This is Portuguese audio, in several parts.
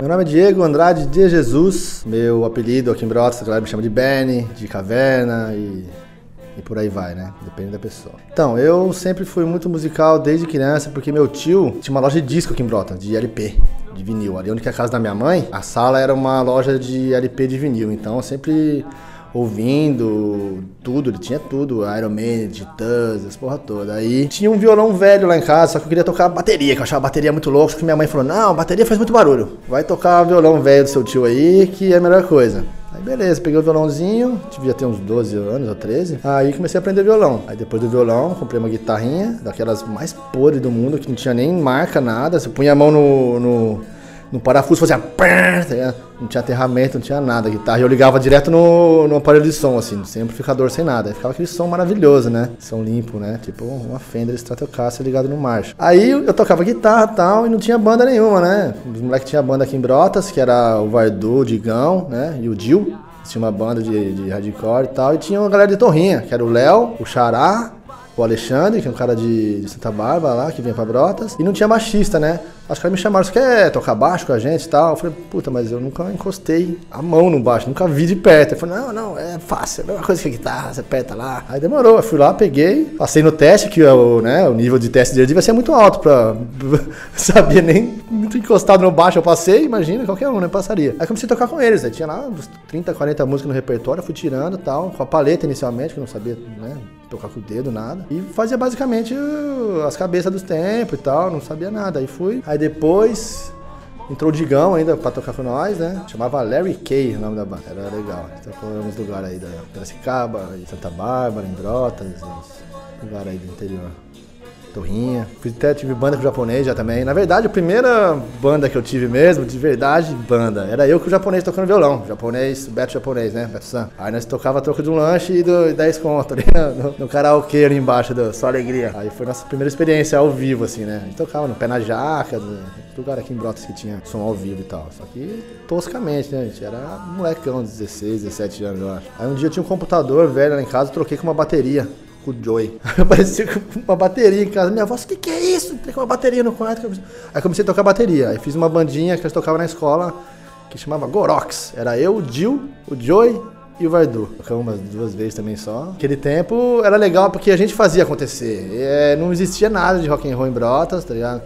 Meu nome é Diego Andrade de Jesus. Meu apelido aqui em Brotas, a galera me chama de Benny, de Caverna e, e por aí vai, né? Depende da pessoa. Então, eu sempre fui muito musical desde criança, porque meu tio tinha uma loja de disco aqui em Brotas, de LP, de vinil. Ali onde que é a casa da minha mãe, a sala era uma loja de LP de vinil. Então, eu sempre ouvindo tudo, ele tinha tudo, Iron Man, Titãs, essa porra toda. Aí tinha um violão velho lá em casa, só que eu queria tocar bateria, que eu achava bateria muito louca, só que minha mãe falou, não, bateria faz muito barulho, vai tocar violão velho do seu tio aí, que é a melhor coisa. Aí beleza, peguei o violãozinho, devia ter uns 12 anos ou 13. Aí comecei a aprender violão. Aí depois do violão, comprei uma guitarrinha, daquelas mais podres do mundo, que não tinha nem marca, nada. Você punha a mão no, no no parafuso fazia tá não tinha aterramento, não tinha nada, guitarra. E eu ligava direto no, no aparelho de som, assim, sem amplificador, sem nada. Aí ficava aquele som maravilhoso, né? Som limpo, né? Tipo uma Fender Stratocaster ligado no marcha. Aí eu tocava guitarra e tal, e não tinha banda nenhuma, né? Os moleques tinham banda aqui em Brotas, que era o Vardu, o Digão, né? E o Dil. Tinha uma banda de, de hardcore e tal. E tinha uma galera de torrinha, que era o Léo, o Xará, o Alexandre, que é um cara de, Santa Bárbara lá, que vinha pra Brotas, e não tinha baixista, né? Acho que me chamaram, você quer tocar baixo com a gente e tal? Eu falei, puta, mas eu nunca encostei a mão no baixo, nunca vi de perto. Ele falou, não, não, é fácil, é a mesma coisa que a guitarra, você aperta lá. Aí demorou, eu fui lá, peguei, passei no teste, que o, né, o nível de teste dele devia ser muito alto pra. sabia nem muito encostado no baixo, eu passei, imagina, qualquer um, né? Passaria. Aí comecei a tocar com eles, aí tinha lá uns 30, 40 músicas no repertório, fui tirando e tal, com a paleta inicialmente, que eu não sabia, né? Tocar com o dedo, nada. E fazia basicamente as cabeças dos tempos e tal, não sabia nada. Aí fui. Aí depois entrou o Digão ainda pra tocar com nós, né? Chamava Larry Kay o nome da banda. Era legal. Tocou em alguns lugares aí da Piracicaba, Santa Bárbara, em Brotas, lugares aí do interior. Torrinha. Até tive banda com o japonês já também. Na verdade, a primeira banda que eu tive mesmo, de verdade, banda, era eu com o japonês tocando violão. Japonês, Beto japonês, né? Beto San. Aí nós tocava troco de um lanche e do, 10 conto ali no, no karaokê ali embaixo do Só Alegria. Aí foi nossa primeira experiência ao vivo, assim, né? A gente tocava no pé na jaca, no lugar aqui em Brotas que tinha som ao vivo e tal. Só que toscamente, né, gente? Era molecão, 16, 17 anos, eu acho. Aí um dia eu tinha um computador velho lá em casa, troquei com uma bateria com o Joey. Apareceu uma bateria em casa. Minha avó, o que, que é isso? Tem uma bateria no quarto. Aí comecei a tocar bateria. Aí fiz uma bandinha que nós tocava na escola que chamava Gorox. Era eu, o Dil, o Joey e o Vardu. Tocamos umas duas vezes também só. Aquele tempo era legal porque a gente fazia acontecer. É, não existia nada de rock and roll em Brotas, tá ligado?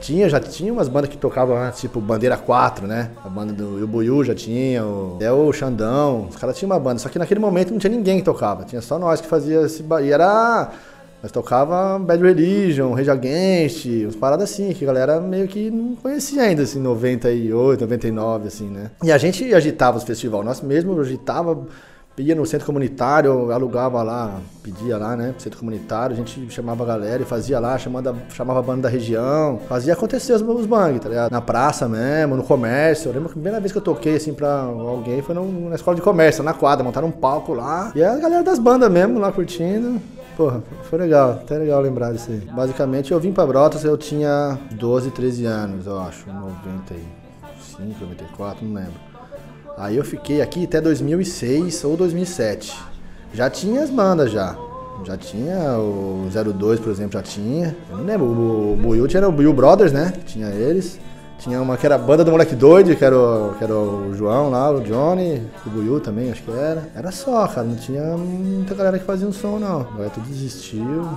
Tinha, já tinha umas bandas que tocavam, né, tipo Bandeira 4, né? A banda do Ibuiu já tinha, o, até o Xandão. Os caras tinham uma banda, só que naquele momento não tinha ninguém que tocava. Tinha só nós que fazia esse. E era. Nós tocava Bad Religion, Rage Against, uns paradas assim, que a galera meio que não conhecia ainda, assim, 98, 99, assim, né? E a gente agitava os festivais, nós mesmo agitava ia no centro comunitário, alugava lá, pedia lá, né, centro comunitário, a gente chamava a galera e fazia lá, chamando, chamava a banda da região, fazia acontecer os, os tá ligado? Na praça mesmo, no comércio. Eu lembro que a primeira vez que eu toquei assim pra alguém foi no, na escola de comércio, na quadra, montaram um palco lá. E a galera das bandas mesmo lá curtindo. Porra, foi legal, até legal lembrar disso aí. Basicamente eu vim pra Brotas, eu tinha 12, 13 anos, eu acho, 95, 94, não lembro. Aí eu fiquei aqui até 2006 ou 2007. Já tinha as bandas já. Já tinha o 02, por exemplo, já tinha. Eu não lembro, o, Buiu tinha o Buiu Brothers, né? Tinha eles. Tinha uma que era a banda do moleque doido, que era, o, que era o João lá, o Johnny, o Buiu também, acho que era. Era só, cara, não tinha muita galera que fazia um som, não. Agora tudo desistiu,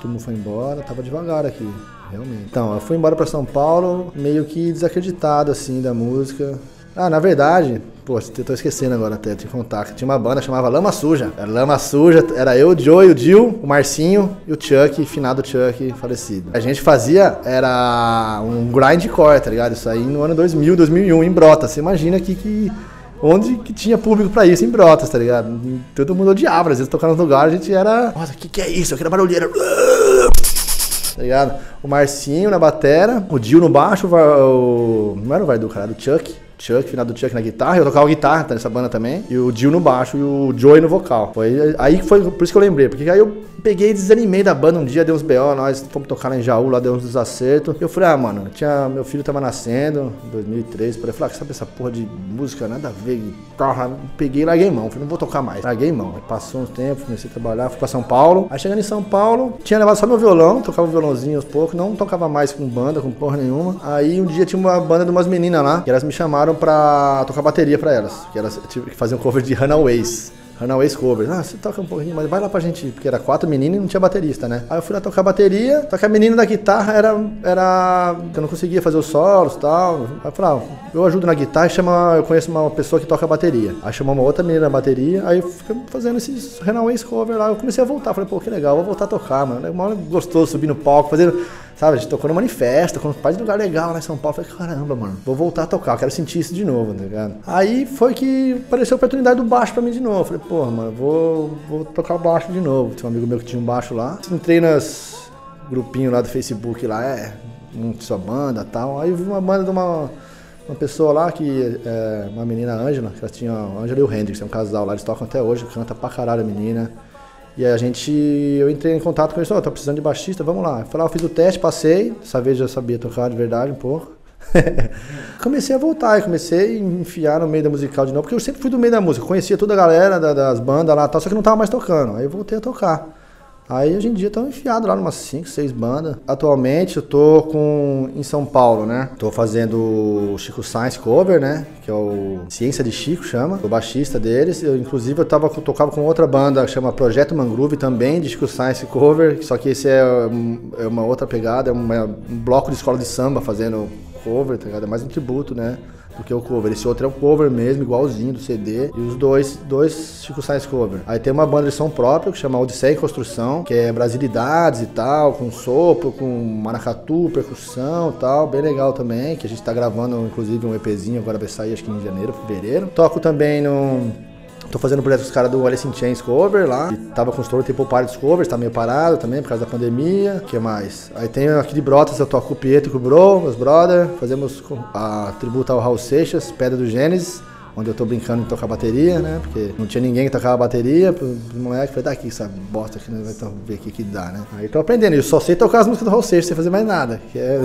todo mundo foi embora, tava devagar aqui, realmente. Então, eu fui embora pra São Paulo, meio que desacreditado, assim, da música. Ah, na verdade, pô, eu tô esquecendo agora até de contar tinha uma banda chamava Lama Suja. Era Lama Suja, era eu, o Joe, o Dil, o Marcinho e o Chuck, finado Chuck, falecido. A gente fazia, era um grindcore, tá ligado? Isso aí no ano 2000, 2001, em Brotas. Você imagina que, que onde que tinha público pra isso, em Brotas, tá ligado? Todo mundo odiava, às vezes tocando no lugar, a gente era, nossa, o que que é isso? Aquela barulheira tá ligado? O Marcinho na batera, o Dil no baixo, o, não era o Vardu, cara, era o Chuck Chuck, final do Chuck na guitarra, eu tocava guitarra nessa banda também, e o Dio no baixo e o Joey no vocal. Foi aí foi, por isso que eu lembrei, porque aí eu peguei e desanimei da banda um dia, deu uns BO, nós fomos tocar lá em Jaú, lá deu uns desacertos. Eu falei, ah, mano, tinha, meu filho tava nascendo, em 2003, por aí, eu falei, ah, sabe essa porra de música, nada a ver, guitarra, peguei e larguei mão, falei, não vou tocar mais, larguei mão. Aí passou uns tempos, comecei a trabalhar, fui pra São Paulo, aí chegando em São Paulo, tinha levado só meu violão, tocava violãozinho aos poucos, não tocava mais com banda, com porra nenhuma. Aí um dia tinha uma banda de umas meninas lá, que elas me chamaram pra tocar bateria pra elas, que elas faziam cover de Runaways. Runaways Covers. Ah, você toca um pouquinho, mas vai lá pra gente. Porque era quatro meninas e não tinha baterista, né? Aí eu fui lá tocar bateria, só que a menina da guitarra era. era eu não conseguia fazer os solos e tal. Aí eu falei, ah, eu ajudo na guitarra chama, eu conheço uma pessoa que toca bateria. Aí chamou uma outra menina na bateria, aí ficamos fazendo esses Runaways Cover lá. Eu comecei a voltar, falei, pô, que legal, vou voltar a tocar, mano. Uma hora gostoso subir no palco, fazendo Sabe, a gente tocou no manifesto, com um pai de lugar legal lá em São Paulo. Falei, caramba, mano, vou voltar a tocar, quero sentir isso de novo, tá ligado? Aí foi que apareceu a oportunidade do baixo pra mim de novo. Falei, porra, mano, vou, vou tocar baixo de novo. Tinha um amigo meu que tinha um baixo lá. Entrei nas grupinho lá do Facebook lá, é, sua banda tal. Aí vi uma banda de uma, uma pessoa lá que é uma menina Ângela, que ela tinha Ângela e o Hendrix, é um casal lá, eles tocam até hoje, canta pra caralho a menina. E aí a gente, eu entrei em contato com eles, ó, oh, tô precisando de baixista, vamos lá. Eu falei, ah, eu fiz o teste, passei, dessa vez já sabia tocar de verdade um pouco. comecei a voltar, comecei a enfiar no meio da musical de novo, porque eu sempre fui do meio da música, conhecia toda a galera das bandas lá, tal, só que não tava mais tocando. Aí eu voltei a tocar. Aí hoje em dia estão enfiados lá umas 5, 6 bandas. Atualmente eu tô com em São Paulo, né? Tô fazendo o Chico Science Cover, né? Que é o Ciência de Chico chama, o baixista deles. Eu, inclusive eu tava tocava com outra banda que chama Projeto Mangrove também de Chico Science Cover, só que esse é, é uma outra pegada, é um bloco de escola de samba fazendo cover, tá ligado? É mais um tributo, né? Do que o cover. Esse outro é o cover mesmo, igualzinho do CD. E os dois, dois Chico Sainz cover. Aí tem uma banda de som própria que chama Odisseia em Construção, que é brasilidades e tal, com sopro, com maracatu, percussão e tal. Bem legal também, que a gente tá gravando inclusive um EPzinho, agora vai sair acho que em janeiro, fevereiro. Toco também no Tô fazendo um projeto com os caras do Alice in Chains cover lá. E tava com os Stone Temple Pilots covers, tá meio parado também por causa da pandemia. O que mais? Aí tem aqui de Brotas, eu toco com o Pietro e com o Bro, meus brother. Fazemos a tributo ao Raul Seixas, Pedra do Gênesis onde eu tô brincando de tocar bateria, né? Porque não tinha ninguém que tocava bateria, pro moleque, falei, daqui, essa bosta aqui, né? vai ver o que que dá, né? Aí tô aprendendo, eu só sei tocar as músicas do Raul Seixas sem fazer mais nada, que é,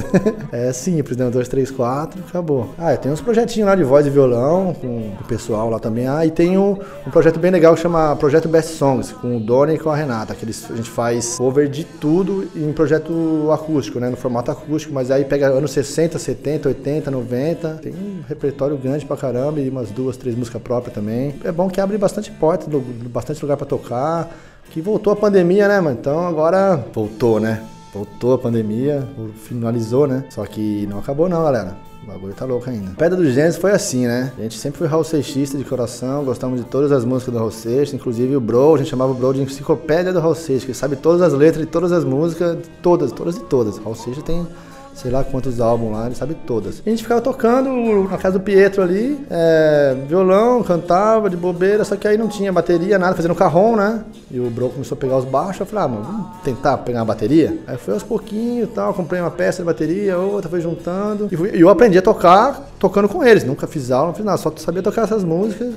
é simples, né? Um, dois, três, quatro, acabou. Ah, eu tenho uns projetinhos lá de voz e violão, com o pessoal lá também. Ah, e tem um, um projeto bem legal que chama Projeto Best Songs, com o Doni e com a Renata, que eles, a gente faz cover de tudo em projeto acústico, né? No formato acústico, mas aí pega anos 60, 70, 80, 90, tem um repertório grande pra caramba e umas duas, três músicas próprias também. É bom que abre bastante porta, bastante lugar para tocar. Que voltou a pandemia, né, mano? Então agora voltou, né? Voltou a pandemia, finalizou, né? Só que não acabou não, galera. O bagulho tá louco ainda. Pedra do Gênesis foi assim, né? A gente sempre foi Raul Seixista de coração, gostamos de todas as músicas do Raul Seixas, inclusive o Bro, a gente chamava o Bro de enciclopédia do Raul Seixas, que sabe todas as letras de todas as músicas, todas, todas e todas. Raul Seixas tem sei lá quantos álbuns lá, ele sabe todas. A gente ficava tocando na casa do Pietro ali, é, violão, cantava de bobeira, só que aí não tinha bateria, nada, fazendo carrom, né? E o Bro começou a pegar os baixos, eu falei, ah, mano, vamos tentar pegar uma bateria? Aí foi aos pouquinhos e tal, comprei uma peça de bateria, outra, foi juntando. E, e eu aprendi a tocar tocando com eles, nunca fiz aula, não fiz nada, só sabia tocar essas músicas.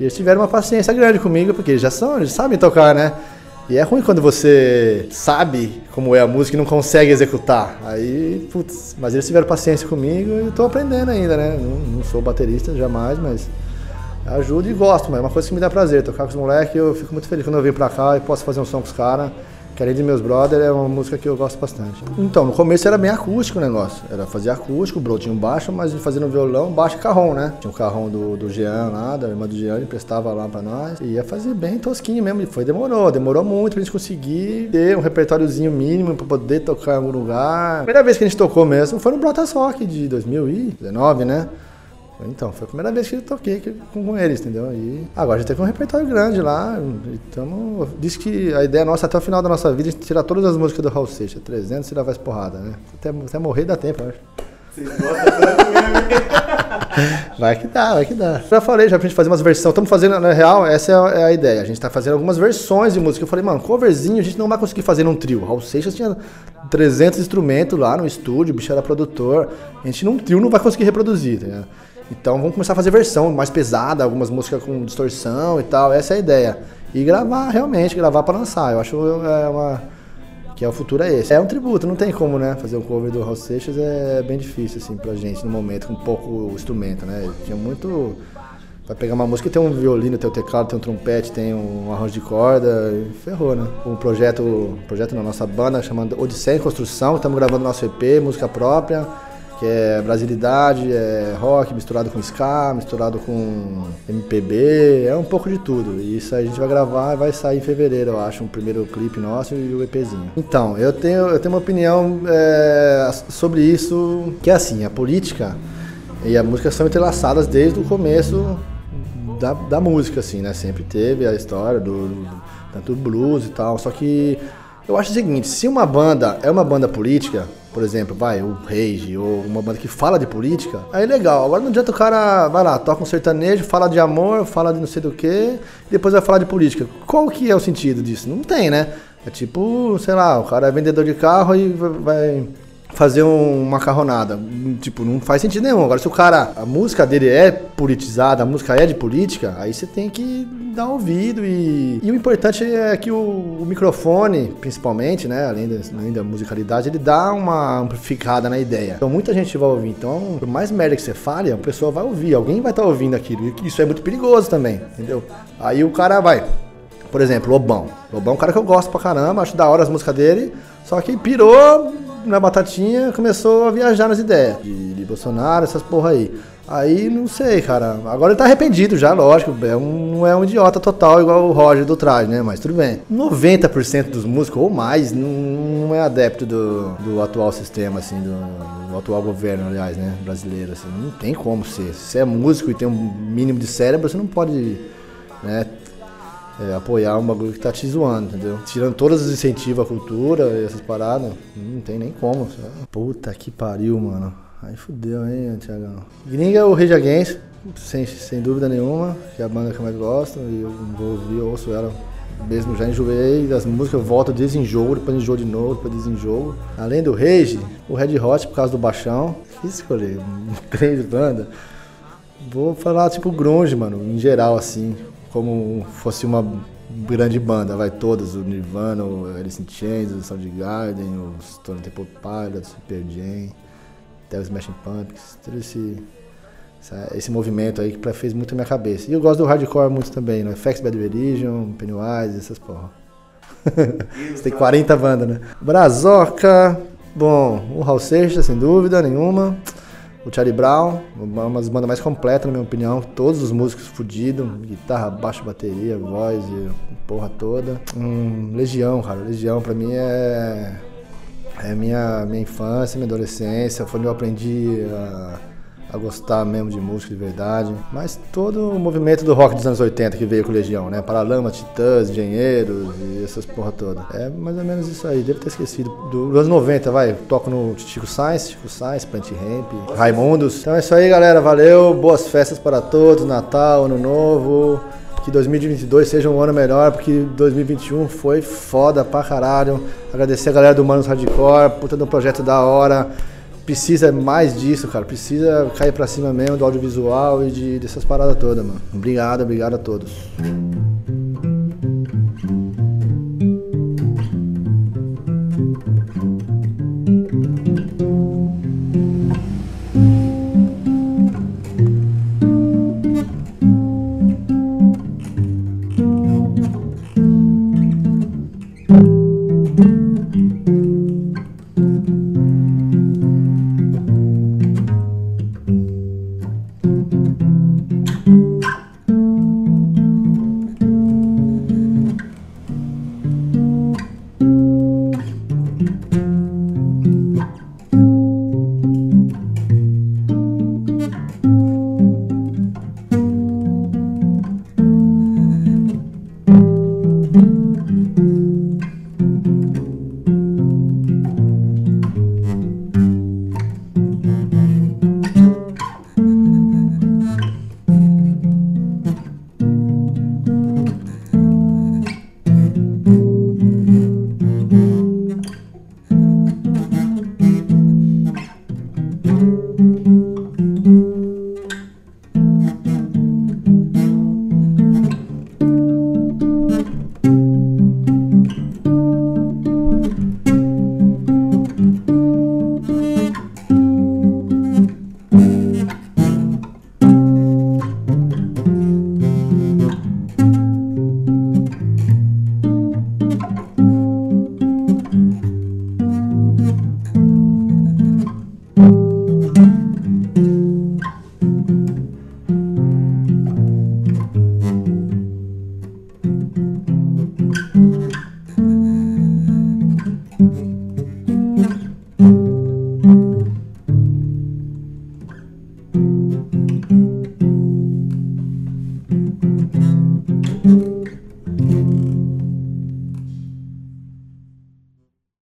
E eles tiveram uma paciência grande comigo, porque eles já são, eles sabem tocar, né? E é ruim quando você sabe como é a música e não consegue executar. Aí, putz, mas eles tiveram paciência comigo e eu tô aprendendo ainda, né? Não, não sou baterista jamais, mas ajudo e gosto, mas é uma coisa que me dá prazer. Tocar com os moleques, eu fico muito feliz quando eu venho pra cá e posso fazer um som com os caras que além de meus brothers é uma música que eu gosto bastante. Então, no começo era bem acústico o negócio. Era fazer acústico, Bro tinha um baixo, mas fazendo violão, baixo e carrom, né? Tinha o carrom do, do Jean lá, da irmã do Jean, ele prestava lá pra nós. E ia fazer bem tosquinho mesmo. E foi, demorou, demorou muito pra gente conseguir ter um repertóriozinho mínimo pra poder tocar em algum lugar. A primeira vez que a gente tocou mesmo foi no Brotas Rock de 2019, né? Então, foi a primeira vez que eu toquei com, eles, entendeu? E agora a gente tem um repertório grande lá. Então, disse que a ideia nossa até o final da nossa vida é tirar todas as músicas do Raul Seixas. 300 e lá vai porrada, né? Até, até morrer dá tempo, eu acho. Vocês gostam tanto mesmo. Vai que dá, vai que dá. Já falei, já pra gente fazer umas versões. Estamos fazendo, na real, essa é a é ideia. A gente tá fazendo algumas versões de música. Eu falei, mano, coverzinho a gente não vai conseguir fazer num trio. Raul Seixas tinha 300 instrumentos lá no estúdio, o bicho era produtor. A gente num trio não vai conseguir reproduzir, tá ligado? Então vamos começar a fazer versão mais pesada, algumas músicas com distorção e tal. Essa é a ideia. E gravar, realmente, gravar para lançar. Eu acho é uma, que é o futuro é esse. É um tributo, não tem como, né? Fazer um cover do Raul Seixas é bem difícil, assim, pra gente no momento, com pouco instrumento, né? Tinha muito. Vai pegar uma música tem um violino, tem um teclado, tem um trompete, tem um arranjo de corda, ferrou, né? Um projeto, projeto na nossa banda chamado Odisseia em Construção, estamos gravando nosso EP, música própria que é brasilidade, é rock misturado com ska, misturado com MPB, é um pouco de tudo. E isso a gente vai gravar e vai sair em fevereiro, eu acho, um primeiro clipe nosso e o EPzinho. Então, eu tenho, eu tenho uma opinião é, sobre isso, que é assim, a política e a música são entrelaçadas desde o começo da, da música, assim, né? Sempre teve a história do, do tanto blues e tal, só que eu acho o seguinte, se uma banda é uma banda política, por exemplo, vai, o Rage, ou uma banda que fala de política, aí legal. Agora não adianta o cara, vai lá, toca um sertanejo, fala de amor, fala de não sei do que, depois vai falar de política. Qual que é o sentido disso? Não tem, né? É tipo, sei lá, o cara é vendedor de carro e vai fazer um, uma carronada. Tipo, não faz sentido nenhum. Agora, se o cara, a música dele é politizada, a música é de política, aí você tem que dar ouvido e. E o importante é que o, o microfone, principalmente, né, além da, além da, musicalidade, ele dá uma amplificada na ideia. Então muita gente vai ouvir. Então, por mais merda que você fale, a pessoa vai ouvir, alguém vai estar tá ouvindo aquilo. E isso é muito perigoso também, entendeu? Aí o cara vai. Por exemplo, Lobão. Lobão é um cara que eu gosto pra caramba, acho da hora as músicas dele, só que pirou na batatinha começou a viajar nas ideias de, de, Bolsonaro, essas porra aí. Aí não sei, cara. Agora ele tá arrependido já, lógico. É um, não é um idiota total igual o Roger do traje, né? Mas tudo bem. 90% dos músicos, ou mais, não, é adepto do, do atual sistema, assim, do, do, atual governo, aliás, né? Brasileiro, assim. Não tem como ser. Se você é músico e tem um mínimo de cérebro, você não pode né, é, apoiar um bagulho que tá te zoando, entendeu? Tirando todos os incentivos à cultura e essas paradas, não tem nem como. Sabe? Puta que pariu, mano. Aí fudeu, hein, Tiagão. Gringa é o Rage Against, sem, sem dúvida nenhuma, que é a banda que eu mais gosto, e eu vou ouvir, eu ouço ela mesmo já enjoei das músicas, eu volto desenjoo, depois enjoo de novo, depois desenjoo. Além do Rage, o Red Hot por causa do baixão. Que escolher? Três bandas. Vou falar tipo grunge, mano, em geral assim como fosse uma grande banda, vai todas, o Nirvana, o Alice in Chains, o Soundgarden, o Stone Temple Pilots, o Pearl Jam, até o Smashing Pumpkins, todo esse, esse movimento aí que fez muito na minha cabeça. E eu gosto do hardcore muito também, né? FX Bad Religion, Pennywise, essas porra. Você tem 40 bandas, né? Brazoca, bom, o Hal Seixas, sem dúvida nenhuma o Charlie Brown, uma das bandas mais completas, na minha opinião. Todos os músicos fudidos, guitarra, baixo, bateria, voz e porra toda. Hum, Legião, cara. Legião pra mim é. É minha, minha infância, minha adolescência. Foi onde eu aprendi a a gostar mesmo de música de verdade. Mas todo o movimento do rock dos anos 80 que veio com Legião, né? Paralama, Titãs, Engenheiros e essas porra toda. É mais ou menos isso aí, devo ter esquecido. Dos anos 90, vai, toco no Chico Science, Chico Science, Plant Ramp, Raimundos. Então é isso aí, galera, valeu, boas festas para todos, Natal, Ano Novo. Que 2022 seja um ano melhor, porque 2021 foi foda pra caralho. Agradecer a galera do Manos Hardcore, puta de um projeto da hora precisa mais disso, cara. Precisa cair pra cima mesmo do audiovisual e de, dessas paradas todas, mano. Obrigado, obrigado a todos.